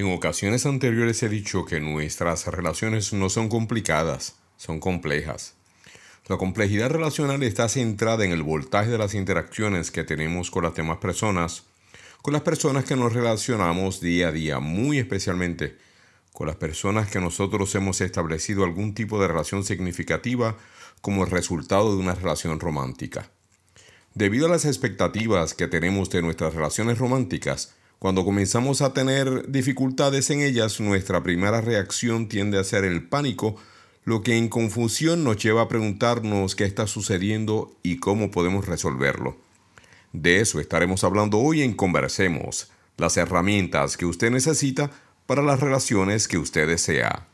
En ocasiones anteriores he dicho que nuestras relaciones no son complicadas, son complejas. La complejidad relacional está centrada en el voltaje de las interacciones que tenemos con las demás personas, con las personas que nos relacionamos día a día, muy especialmente con las personas que nosotros hemos establecido algún tipo de relación significativa como resultado de una relación romántica. Debido a las expectativas que tenemos de nuestras relaciones románticas, cuando comenzamos a tener dificultades en ellas, nuestra primera reacción tiende a ser el pánico, lo que en confusión nos lleva a preguntarnos qué está sucediendo y cómo podemos resolverlo. De eso estaremos hablando hoy en Conversemos, las herramientas que usted necesita para las relaciones que usted desea.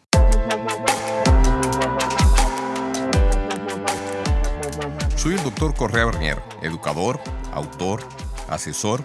Soy el doctor Correa Bernier, educador, autor, asesor,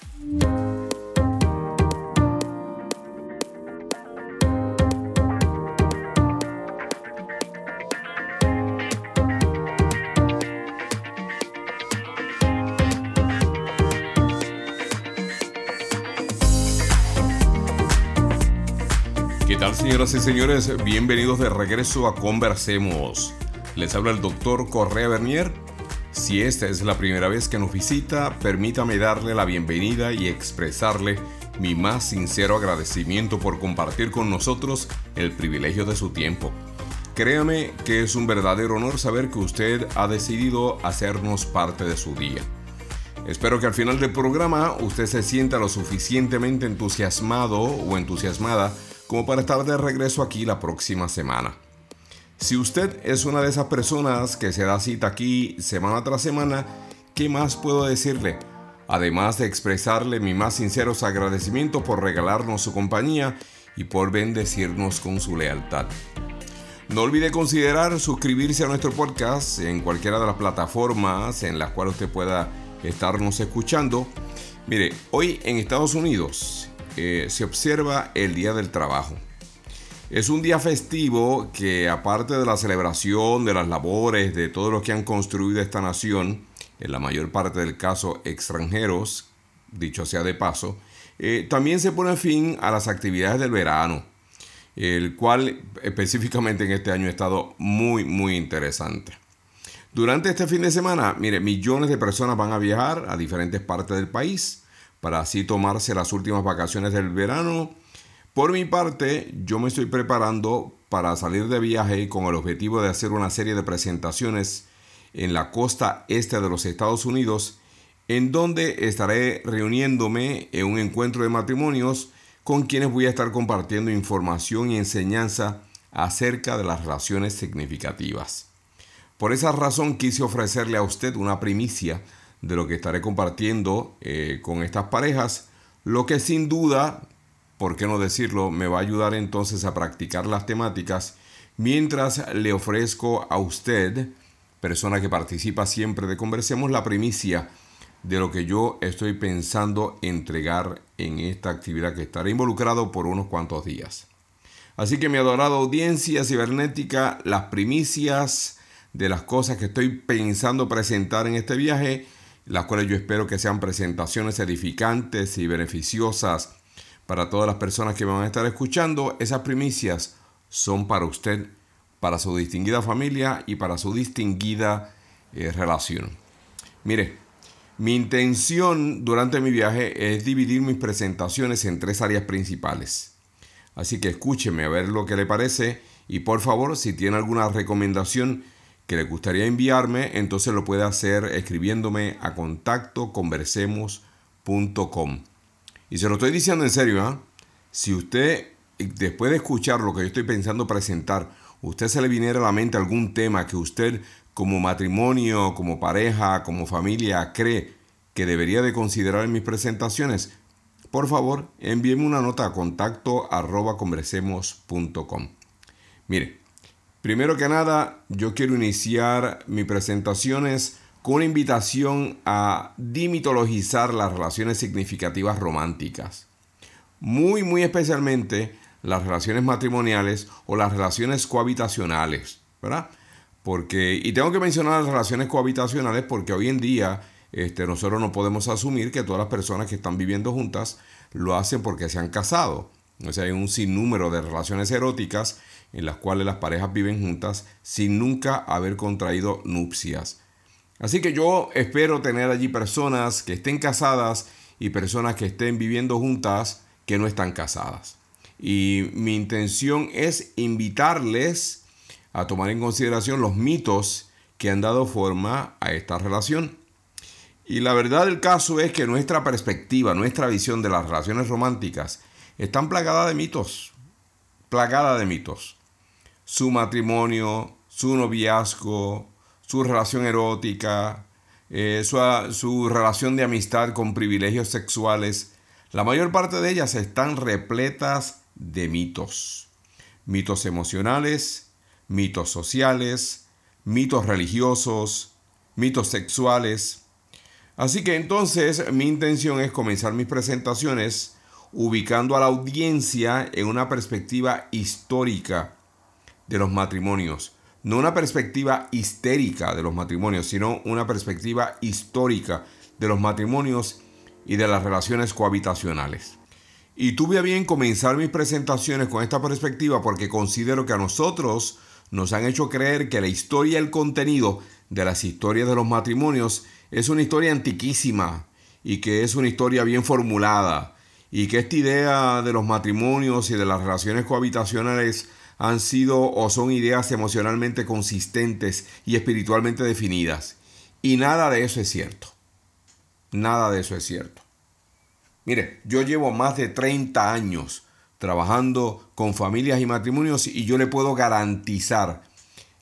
Señoras y señores? Bienvenidos de regreso a Conversemos. Les habla el doctor Correa Bernier. Si esta es la primera vez que nos visita, permítame darle la bienvenida y expresarle mi más sincero agradecimiento por compartir con nosotros el privilegio de su tiempo. Créame que es un verdadero honor saber que usted ha decidido hacernos parte de su día. Espero que al final del programa usted se sienta lo suficientemente entusiasmado o entusiasmada como para estar de regreso aquí la próxima semana. Si usted es una de esas personas que se da cita aquí semana tras semana, ¿qué más puedo decirle? Además de expresarle mi más sinceros agradecimientos por regalarnos su compañía y por bendecirnos con su lealtad. No olvide considerar suscribirse a nuestro podcast en cualquiera de las plataformas en las cuales usted pueda estarnos escuchando. Mire, hoy en Estados Unidos eh, se observa el Día del Trabajo. Es un día festivo que aparte de la celebración de las labores de todos los que han construido esta nación, en la mayor parte del caso extranjeros, dicho sea de paso, eh, también se pone fin a las actividades del verano, el cual específicamente en este año ha estado muy, muy interesante. Durante este fin de semana, mire, millones de personas van a viajar a diferentes partes del país para así tomarse las últimas vacaciones del verano. Por mi parte, yo me estoy preparando para salir de viaje con el objetivo de hacer una serie de presentaciones en la costa este de los Estados Unidos, en donde estaré reuniéndome en un encuentro de matrimonios con quienes voy a estar compartiendo información y enseñanza acerca de las relaciones significativas. Por esa razón quise ofrecerle a usted una primicia de lo que estaré compartiendo eh, con estas parejas, lo que sin duda, por qué no decirlo, me va a ayudar entonces a practicar las temáticas mientras le ofrezco a usted, persona que participa siempre de Conversemos, la primicia de lo que yo estoy pensando entregar en esta actividad que estaré involucrado por unos cuantos días. Así que mi adorada audiencia cibernética, las primicias de las cosas que estoy pensando presentar en este viaje, las cuales yo espero que sean presentaciones edificantes y beneficiosas para todas las personas que van a estar escuchando. Esas primicias son para usted, para su distinguida familia y para su distinguida eh, relación. Mire, mi intención durante mi viaje es dividir mis presentaciones en tres áreas principales. Así que escúcheme a ver lo que le parece y por favor, si tiene alguna recomendación que le gustaría enviarme, entonces lo puede hacer escribiéndome a contacto conversemos.com. Y se lo estoy diciendo en serio, ¿ah? si usted, después de escuchar lo que yo estoy pensando presentar, usted se le viniera a la mente algún tema que usted como matrimonio, como pareja, como familia cree que debería de considerar en mis presentaciones, por favor envíeme una nota a contacto arroba conversemos.com. Mire, primero que nada yo quiero iniciar mis presentaciones con una invitación a dimitologizar las relaciones significativas románticas. Muy, muy especialmente las relaciones matrimoniales o las relaciones cohabitacionales, ¿verdad? Porque, y tengo que mencionar las relaciones cohabitacionales porque hoy en día este, nosotros no podemos asumir que todas las personas que están viviendo juntas lo hacen porque se han casado. O sea, hay un sinnúmero de relaciones eróticas en las cuales las parejas viven juntas sin nunca haber contraído nupcias. Así que yo espero tener allí personas que estén casadas y personas que estén viviendo juntas que no están casadas. Y mi intención es invitarles a tomar en consideración los mitos que han dado forma a esta relación. Y la verdad del caso es que nuestra perspectiva, nuestra visión de las relaciones románticas están plagadas de mitos, plagada de mitos. Su matrimonio, su noviazgo, su relación erótica, eh, su, su relación de amistad con privilegios sexuales, la mayor parte de ellas están repletas de mitos. Mitos emocionales, mitos sociales, mitos religiosos, mitos sexuales. Así que entonces mi intención es comenzar mis presentaciones ubicando a la audiencia en una perspectiva histórica de los matrimonios. No una perspectiva histérica de los matrimonios, sino una perspectiva histórica de los matrimonios y de las relaciones cohabitacionales. Y tuve a bien comenzar mis presentaciones con esta perspectiva porque considero que a nosotros nos han hecho creer que la historia y el contenido de las historias de los matrimonios es una historia antiquísima y que es una historia bien formulada y que esta idea de los matrimonios y de las relaciones cohabitacionales han sido o son ideas emocionalmente consistentes y espiritualmente definidas. Y nada de eso es cierto. Nada de eso es cierto. Mire, yo llevo más de 30 años trabajando con familias y matrimonios y yo le puedo garantizar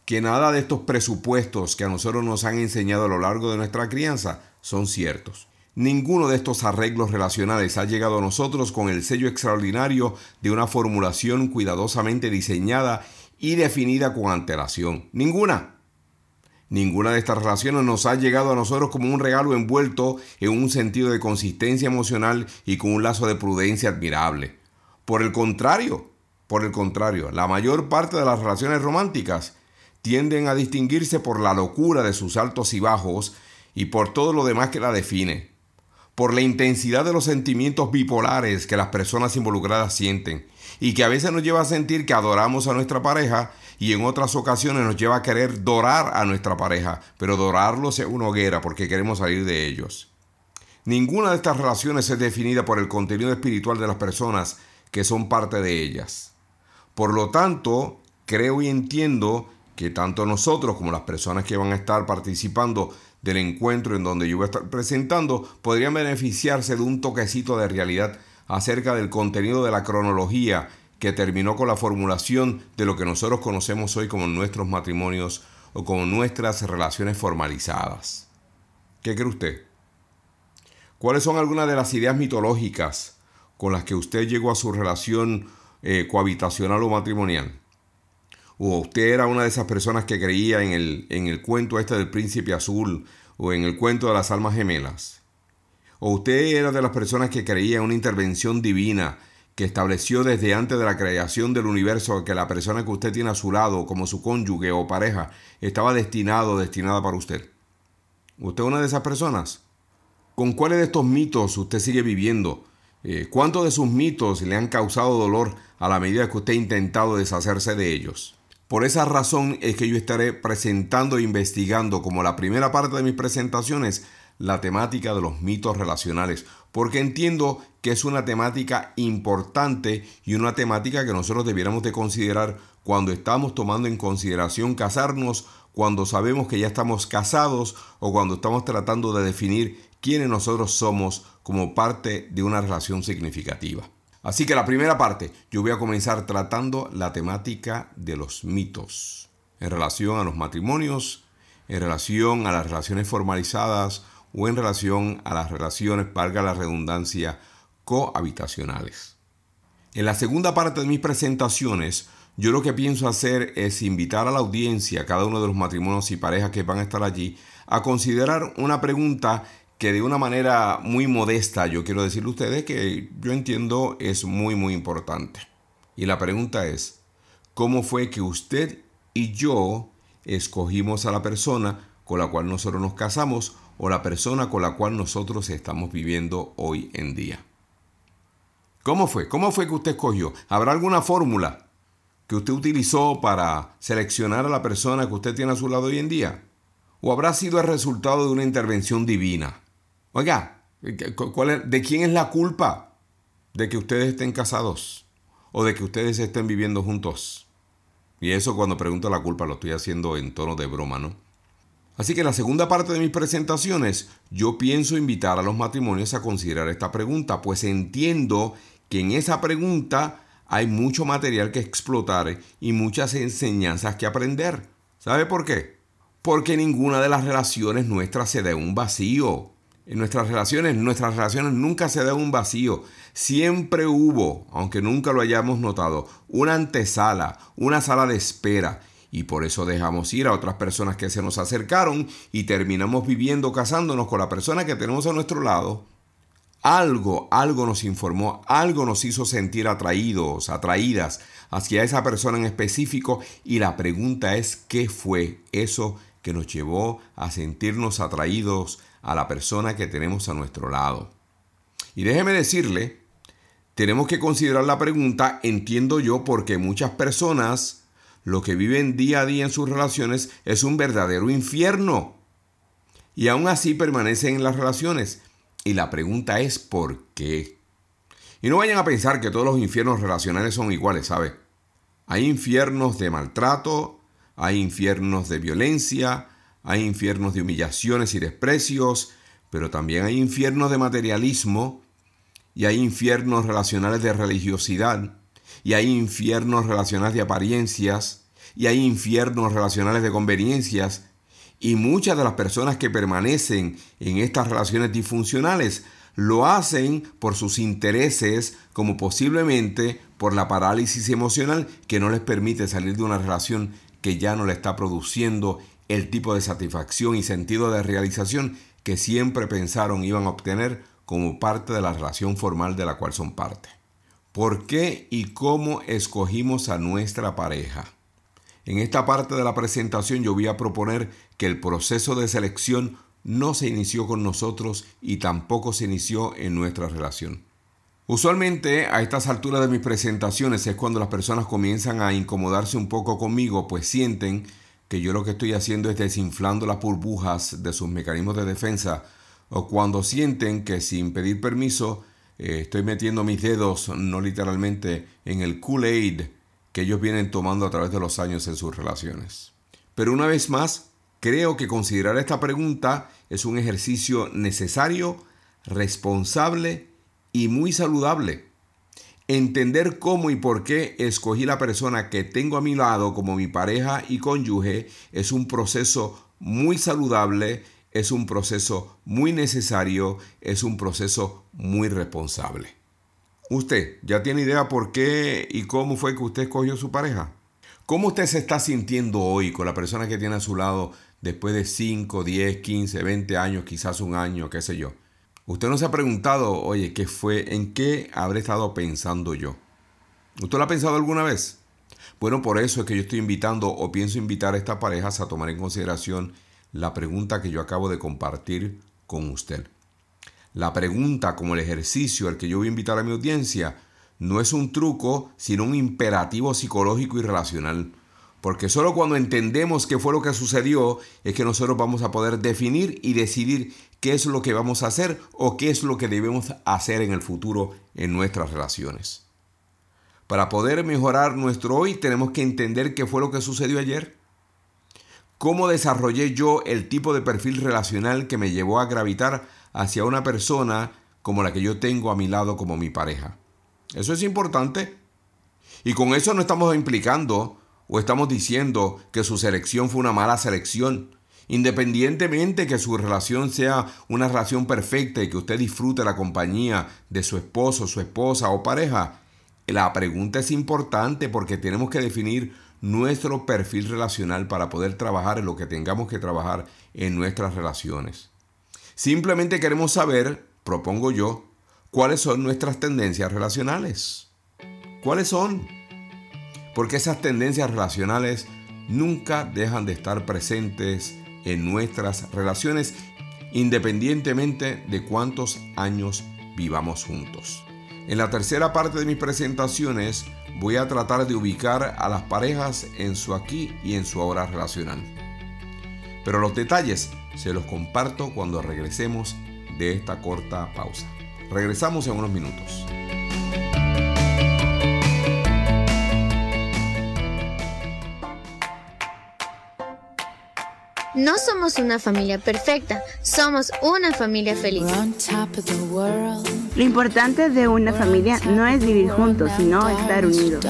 que nada de estos presupuestos que a nosotros nos han enseñado a lo largo de nuestra crianza son ciertos. Ninguno de estos arreglos relacionales ha llegado a nosotros con el sello extraordinario de una formulación cuidadosamente diseñada y definida con antelación. Ninguna. Ninguna de estas relaciones nos ha llegado a nosotros como un regalo envuelto en un sentido de consistencia emocional y con un lazo de prudencia admirable. Por el contrario, por el contrario, la mayor parte de las relaciones románticas tienden a distinguirse por la locura de sus altos y bajos y por todo lo demás que la define, por la intensidad de los sentimientos bipolares que las personas involucradas sienten y que a veces nos lleva a sentir que adoramos a nuestra pareja y en otras ocasiones nos lleva a querer dorar a nuestra pareja, pero dorarlos es una hoguera porque queremos salir de ellos. Ninguna de estas relaciones es definida por el contenido espiritual de las personas que son parte de ellas. Por lo tanto, creo y entiendo que tanto nosotros como las personas que van a estar participando del encuentro en donde yo voy a estar presentando podrían beneficiarse de un toquecito de realidad acerca del contenido de la cronología que terminó con la formulación de lo que nosotros conocemos hoy como nuestros matrimonios o como nuestras relaciones formalizadas. ¿Qué cree usted? ¿Cuáles son algunas de las ideas mitológicas con las que usted llegó a su relación eh, cohabitacional o matrimonial? ¿O usted era una de esas personas que creía en el, en el cuento este del príncipe azul o en el cuento de las almas gemelas? ¿O usted era de las personas que creía en una intervención divina que estableció desde antes de la creación del universo que la persona que usted tiene a su lado como su cónyuge o pareja estaba destinado o destinada para usted? ¿Usted es una de esas personas? ¿Con cuáles de estos mitos usted sigue viviendo? Eh, ¿Cuántos de sus mitos le han causado dolor a la medida que usted ha intentado deshacerse de ellos? Por esa razón es que yo estaré presentando e investigando como la primera parte de mis presentaciones la temática de los mitos relacionales, porque entiendo que es una temática importante y una temática que nosotros debiéramos de considerar cuando estamos tomando en consideración casarnos cuando sabemos que ya estamos casados o cuando estamos tratando de definir quiénes nosotros somos como parte de una relación significativa. Así que la primera parte, yo voy a comenzar tratando la temática de los mitos en relación a los matrimonios, en relación a las relaciones formalizadas o en relación a las relaciones, valga la redundancia, cohabitacionales. En la segunda parte de mis presentaciones, yo lo que pienso hacer es invitar a la audiencia, a cada uno de los matrimonios y parejas que van a estar allí, a considerar una pregunta que de una manera muy modesta yo quiero decirle a ustedes que yo entiendo es muy muy importante. Y la pregunta es, ¿cómo fue que usted y yo escogimos a la persona con la cual nosotros nos casamos o la persona con la cual nosotros estamos viviendo hoy en día? ¿Cómo fue? ¿Cómo fue que usted escogió? ¿Habrá alguna fórmula que usted utilizó para seleccionar a la persona que usted tiene a su lado hoy en día? ¿O habrá sido el resultado de una intervención divina? Oiga, ¿de quién es la culpa de que ustedes estén casados? ¿O de que ustedes estén viviendo juntos? Y eso cuando pregunto la culpa lo estoy haciendo en tono de broma, ¿no? Así que en la segunda parte de mis presentaciones yo pienso invitar a los matrimonios a considerar esta pregunta, pues entiendo que en esa pregunta hay mucho material que explotar y muchas enseñanzas que aprender. ¿Sabe por qué? Porque ninguna de las relaciones nuestras se da un vacío en nuestras relaciones, nuestras relaciones nunca se da un vacío. Siempre hubo, aunque nunca lo hayamos notado, una antesala, una sala de espera. Y por eso dejamos ir a otras personas que se nos acercaron y terminamos viviendo casándonos con la persona que tenemos a nuestro lado. Algo, algo nos informó, algo nos hizo sentir atraídos, atraídas hacia esa persona en específico y la pregunta es, ¿qué fue eso que nos llevó a sentirnos atraídos a la persona que tenemos a nuestro lado. Y déjeme decirle, tenemos que considerar la pregunta, entiendo yo, porque muchas personas lo que viven día a día en sus relaciones es un verdadero infierno. Y aún así permanecen en las relaciones. Y la pregunta es ¿por qué? Y no vayan a pensar que todos los infiernos relacionales son iguales, ¿sabe? Hay infiernos de maltrato, hay infiernos de violencia, hay infiernos de humillaciones y desprecios, pero también hay infiernos de materialismo y hay infiernos relacionales de religiosidad y hay infiernos relacionales de apariencias y hay infiernos relacionales de conveniencias y muchas de las personas que permanecen en estas relaciones disfuncionales lo hacen por sus intereses como posiblemente por la parálisis emocional que no les permite salir de una relación que ya no le está produciendo el tipo de satisfacción y sentido de realización que siempre pensaron iban a obtener como parte de la relación formal de la cual son parte. ¿Por qué y cómo escogimos a nuestra pareja? En esta parte de la presentación yo voy a proponer que el proceso de selección no se inició con nosotros y tampoco se inició en nuestra relación. Usualmente a estas alturas de mis presentaciones es cuando las personas comienzan a incomodarse un poco conmigo, pues sienten que yo lo que estoy haciendo es desinflando las burbujas de sus mecanismos de defensa o cuando sienten que sin pedir permiso eh, estoy metiendo mis dedos, no literalmente, en el Kool-Aid que ellos vienen tomando a través de los años en sus relaciones. Pero una vez más, creo que considerar esta pregunta es un ejercicio necesario, responsable y muy saludable Entender cómo y por qué escogí la persona que tengo a mi lado como mi pareja y cónyuge es un proceso muy saludable, es un proceso muy necesario, es un proceso muy responsable. ¿Usted ya tiene idea por qué y cómo fue que usted escogió su pareja? ¿Cómo usted se está sintiendo hoy con la persona que tiene a su lado después de 5, 10, 15, 20 años, quizás un año, qué sé yo? Usted no se ha preguntado, oye, ¿qué fue? ¿En qué habré estado pensando yo? ¿Usted lo ha pensado alguna vez? Bueno, por eso es que yo estoy invitando o pienso invitar a estas parejas a tomar en consideración la pregunta que yo acabo de compartir con usted. La pregunta como el ejercicio al que yo voy a invitar a mi audiencia no es un truco, sino un imperativo psicológico y relacional. Porque solo cuando entendemos qué fue lo que sucedió es que nosotros vamos a poder definir y decidir qué es lo que vamos a hacer o qué es lo que debemos hacer en el futuro en nuestras relaciones. Para poder mejorar nuestro hoy tenemos que entender qué fue lo que sucedió ayer. ¿Cómo desarrollé yo el tipo de perfil relacional que me llevó a gravitar hacia una persona como la que yo tengo a mi lado como mi pareja? Eso es importante. Y con eso no estamos implicando o estamos diciendo que su selección fue una mala selección. Independientemente que su relación sea una relación perfecta y que usted disfrute la compañía de su esposo, su esposa o pareja, la pregunta es importante porque tenemos que definir nuestro perfil relacional para poder trabajar en lo que tengamos que trabajar en nuestras relaciones. Simplemente queremos saber, propongo yo, cuáles son nuestras tendencias relacionales. ¿Cuáles son? Porque esas tendencias relacionales nunca dejan de estar presentes en nuestras relaciones independientemente de cuántos años vivamos juntos. En la tercera parte de mis presentaciones voy a tratar de ubicar a las parejas en su aquí y en su ahora relacional. Pero los detalles se los comparto cuando regresemos de esta corta pausa. Regresamos en unos minutos. No somos una familia perfecta, somos una familia feliz. Lo importante de una familia no es vivir juntos, sino estar unidos.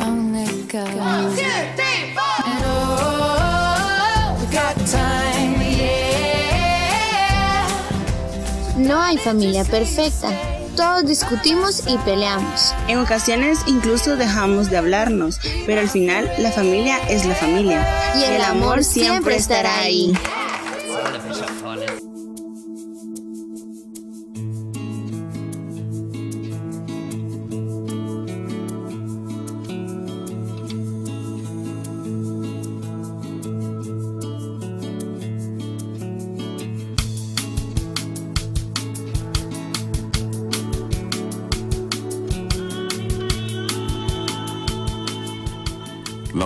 No hay familia perfecta. Todos discutimos y peleamos. En ocasiones incluso dejamos de hablarnos, pero al final la familia es la familia. Y el amor siempre estará ahí.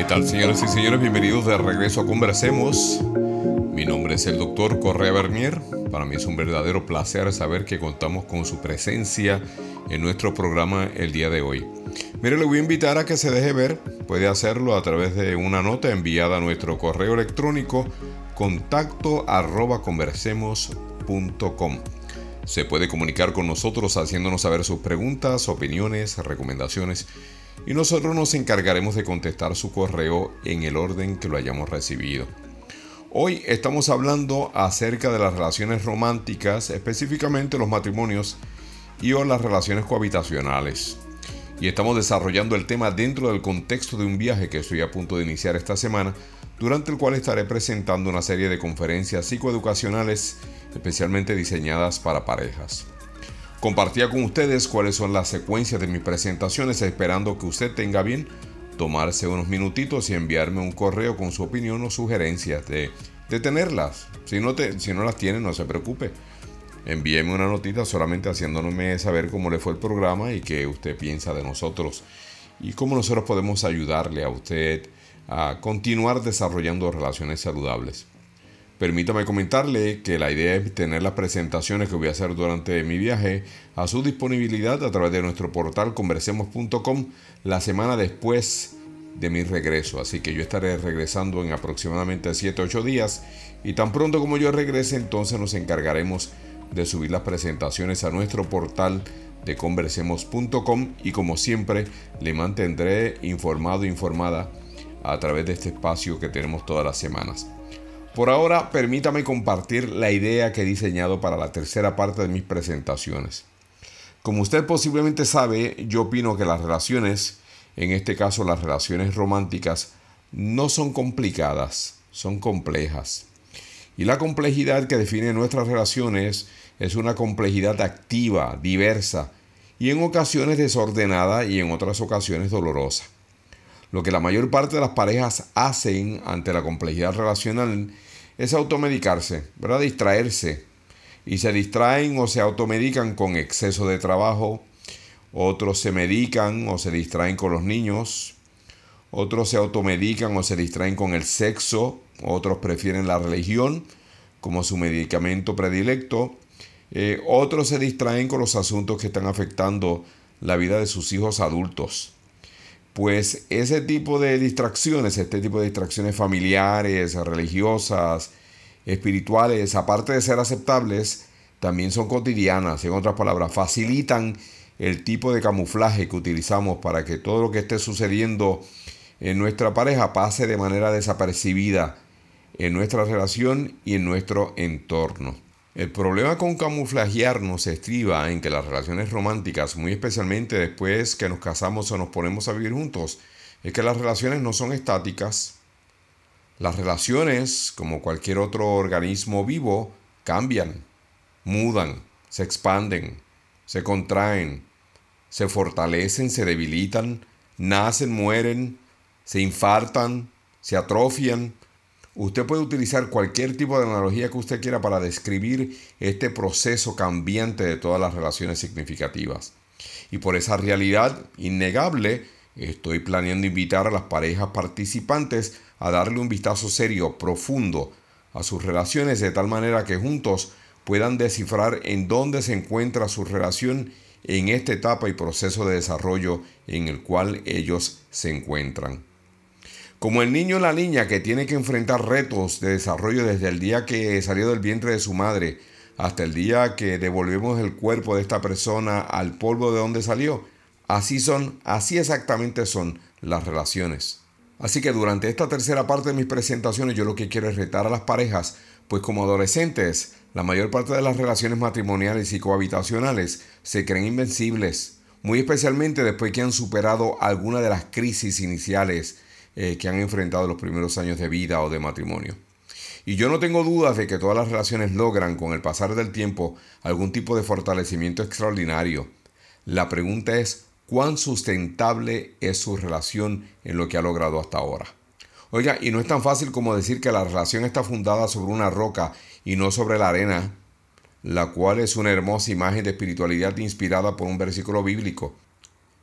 ¿Qué tal, señoras y señores? Bienvenidos de regreso a Conversemos. Mi nombre es el doctor Correa Bernier. Para mí es un verdadero placer saber que contamos con su presencia en nuestro programa el día de hoy. Mire, le voy a invitar a que se deje ver. Puede hacerlo a través de una nota enviada a nuestro correo electrónico contacto arroba conversemos.com. Se puede comunicar con nosotros haciéndonos saber sus preguntas, opiniones, recomendaciones y nosotros nos encargaremos de contestar su correo en el orden que lo hayamos recibido. Hoy estamos hablando acerca de las relaciones románticas, específicamente los matrimonios y o las relaciones cohabitacionales. Y estamos desarrollando el tema dentro del contexto de un viaje que estoy a punto de iniciar esta semana, durante el cual estaré presentando una serie de conferencias psicoeducacionales especialmente diseñadas para parejas. Compartía con ustedes cuáles son las secuencias de mis presentaciones, esperando que usted tenga bien tomarse unos minutitos y enviarme un correo con su opinión o sugerencias de, tenerlas. Si no, si no las tiene, no se preocupe. Envíeme una notita solamente haciéndome saber cómo le fue el programa y qué usted piensa de nosotros y cómo nosotros podemos ayudarle a usted a continuar desarrollando relaciones saludables. Permítame comentarle que la idea es tener las presentaciones que voy a hacer durante mi viaje a su disponibilidad a través de nuestro portal conversemos.com la semana después de mi regreso. Así que yo estaré regresando en aproximadamente 7 8 días y tan pronto como yo regrese entonces nos encargaremos de subir las presentaciones a nuestro portal de conversemos.com y como siempre le mantendré informado informada a través de este espacio que tenemos todas las semanas. Por ahora, permítame compartir la idea que he diseñado para la tercera parte de mis presentaciones. Como usted posiblemente sabe, yo opino que las relaciones, en este caso las relaciones románticas, no son complicadas, son complejas. Y la complejidad que define nuestras relaciones es una complejidad activa, diversa y en ocasiones desordenada y en otras ocasiones dolorosa. Lo que la mayor parte de las parejas hacen ante la complejidad relacional es automedicarse, ¿verdad? Distraerse. Y se distraen o se automedican con exceso de trabajo, otros se medican o se distraen con los niños, otros se automedican o se distraen con el sexo, otros prefieren la religión como su medicamento predilecto, eh, otros se distraen con los asuntos que están afectando la vida de sus hijos adultos. Pues ese tipo de distracciones, este tipo de distracciones familiares, religiosas, espirituales, aparte de ser aceptables, también son cotidianas, en otras palabras, facilitan el tipo de camuflaje que utilizamos para que todo lo que esté sucediendo en nuestra pareja pase de manera desapercibida en nuestra relación y en nuestro entorno. El problema con camuflajearnos estriba en que las relaciones románticas, muy especialmente después que nos casamos o nos ponemos a vivir juntos, es que las relaciones no son estáticas. Las relaciones, como cualquier otro organismo vivo, cambian, mudan, se expanden, se contraen, se fortalecen, se debilitan, nacen, mueren, se infartan, se atrofian. Usted puede utilizar cualquier tipo de analogía que usted quiera para describir este proceso cambiante de todas las relaciones significativas. Y por esa realidad innegable, estoy planeando invitar a las parejas participantes a darle un vistazo serio, profundo a sus relaciones de tal manera que juntos puedan descifrar en dónde se encuentra su relación en esta etapa y proceso de desarrollo en el cual ellos se encuentran. Como el niño o la niña que tiene que enfrentar retos de desarrollo desde el día que salió del vientre de su madre hasta el día que devolvemos el cuerpo de esta persona al polvo de donde salió, así son, así exactamente son las relaciones. Así que durante esta tercera parte de mis presentaciones yo lo que quiero es retar a las parejas, pues como adolescentes, la mayor parte de las relaciones matrimoniales y cohabitacionales se creen invencibles, muy especialmente después que han superado alguna de las crisis iniciales eh, que han enfrentado los primeros años de vida o de matrimonio. Y yo no tengo dudas de que todas las relaciones logran con el pasar del tiempo algún tipo de fortalecimiento extraordinario. La pregunta es, ¿cuán sustentable es su relación en lo que ha logrado hasta ahora? Oiga, y no es tan fácil como decir que la relación está fundada sobre una roca y no sobre la arena, la cual es una hermosa imagen de espiritualidad inspirada por un versículo bíblico.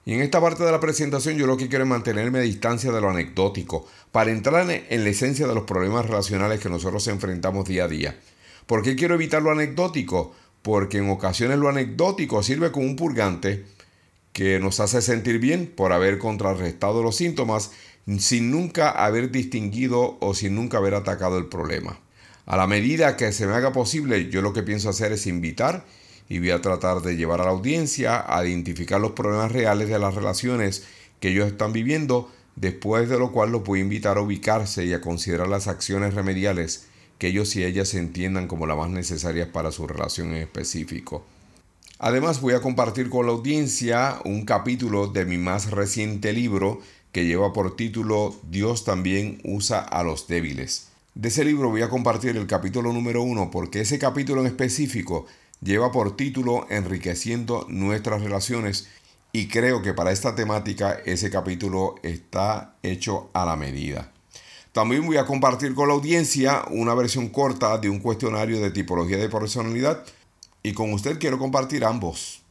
Y en esta parte de la presentación yo lo que quiero es mantenerme a distancia de lo anecdótico, para entrar en la esencia de los problemas relacionales que nosotros enfrentamos día a día. ¿Por qué quiero evitar lo anecdótico? Porque en ocasiones lo anecdótico sirve como un purgante que nos hace sentir bien por haber contrarrestado los síntomas sin nunca haber distinguido o sin nunca haber atacado el problema. A la medida que se me haga posible, yo lo que pienso hacer es invitar y voy a tratar de llevar a la audiencia a identificar los problemas reales de las relaciones que ellos están viviendo, después de lo cual los voy a invitar a ubicarse y a considerar las acciones remediales que ellos y ellas entiendan como las más necesarias para su relación en específico. Además voy a compartir con la audiencia un capítulo de mi más reciente libro que lleva por título Dios también usa a los débiles. De ese libro voy a compartir el capítulo número uno porque ese capítulo en específico lleva por título Enriqueciendo nuestras relaciones y creo que para esta temática ese capítulo está hecho a la medida. También voy a compartir con la audiencia una versión corta de un cuestionario de tipología de personalidad y con usted quiero compartir ambos.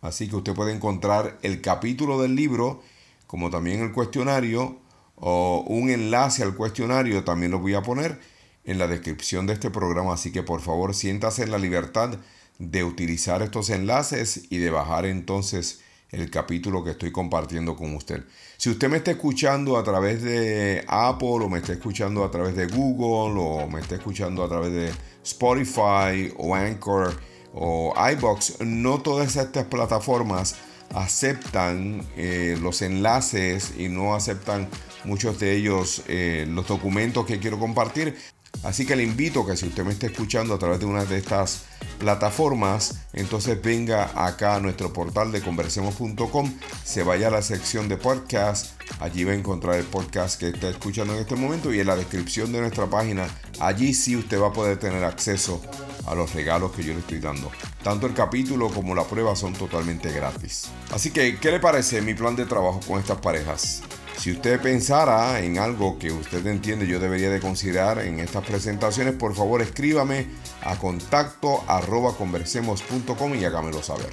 Así que usted puede encontrar el capítulo del libro como también el cuestionario o un enlace al cuestionario también lo voy a poner en la descripción de este programa. Así que por favor siéntase en la libertad de utilizar estos enlaces y de bajar entonces el capítulo que estoy compartiendo con usted. Si usted me está escuchando a través de Apple o me está escuchando a través de Google o me está escuchando a través de Spotify o Anchor o iBox, no todas estas plataformas aceptan eh, los enlaces y no aceptan muchos de ellos eh, los documentos que quiero compartir. Así que le invito que si usted me está escuchando a través de una de estas plataformas, entonces venga acá a nuestro portal de conversemos.com, se vaya a la sección de podcast, allí va a encontrar el podcast que está escuchando en este momento y en la descripción de nuestra página, allí sí usted va a poder tener acceso a los regalos que yo le estoy dando. Tanto el capítulo como la prueba son totalmente gratis. Así que, ¿qué le parece mi plan de trabajo con estas parejas? Si usted pensara en algo que usted entiende yo debería de considerar en estas presentaciones, por favor escríbame a contacto arroba conversemos.com y hágamelo saber.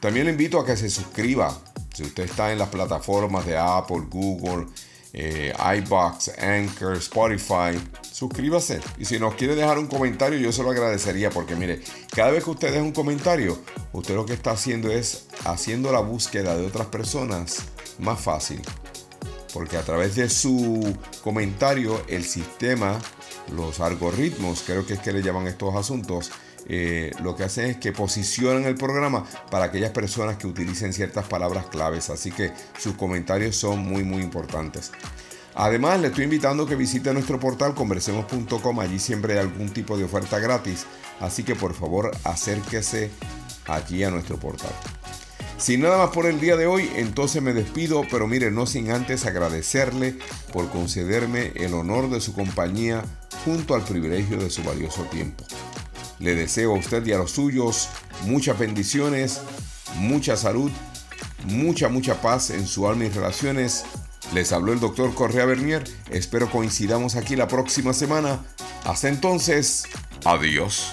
También le invito a que se suscriba. Si usted está en las plataformas de Apple, Google, eh, iBox, Anchor, Spotify, suscríbase. Y si nos quiere dejar un comentario, yo se lo agradecería porque mire, cada vez que usted deja un comentario, usted lo que está haciendo es haciendo la búsqueda de otras personas más fácil porque a través de su comentario el sistema, los algoritmos, creo que es que le llaman estos asuntos, eh, lo que hacen es que posicionan el programa para aquellas personas que utilicen ciertas palabras claves. Así que sus comentarios son muy, muy importantes. Además, le estoy invitando a que visite nuestro portal conversemos.com. Allí siempre hay algún tipo de oferta gratis. Así que por favor acérquese allí a nuestro portal. Sin nada más por el día de hoy, entonces me despido, pero mire, no sin antes agradecerle por concederme el honor de su compañía junto al privilegio de su valioso tiempo. Le deseo a usted y a los suyos muchas bendiciones, mucha salud, mucha, mucha paz en su alma y relaciones. Les habló el doctor Correa Bernier. Espero coincidamos aquí la próxima semana. Hasta entonces, adiós.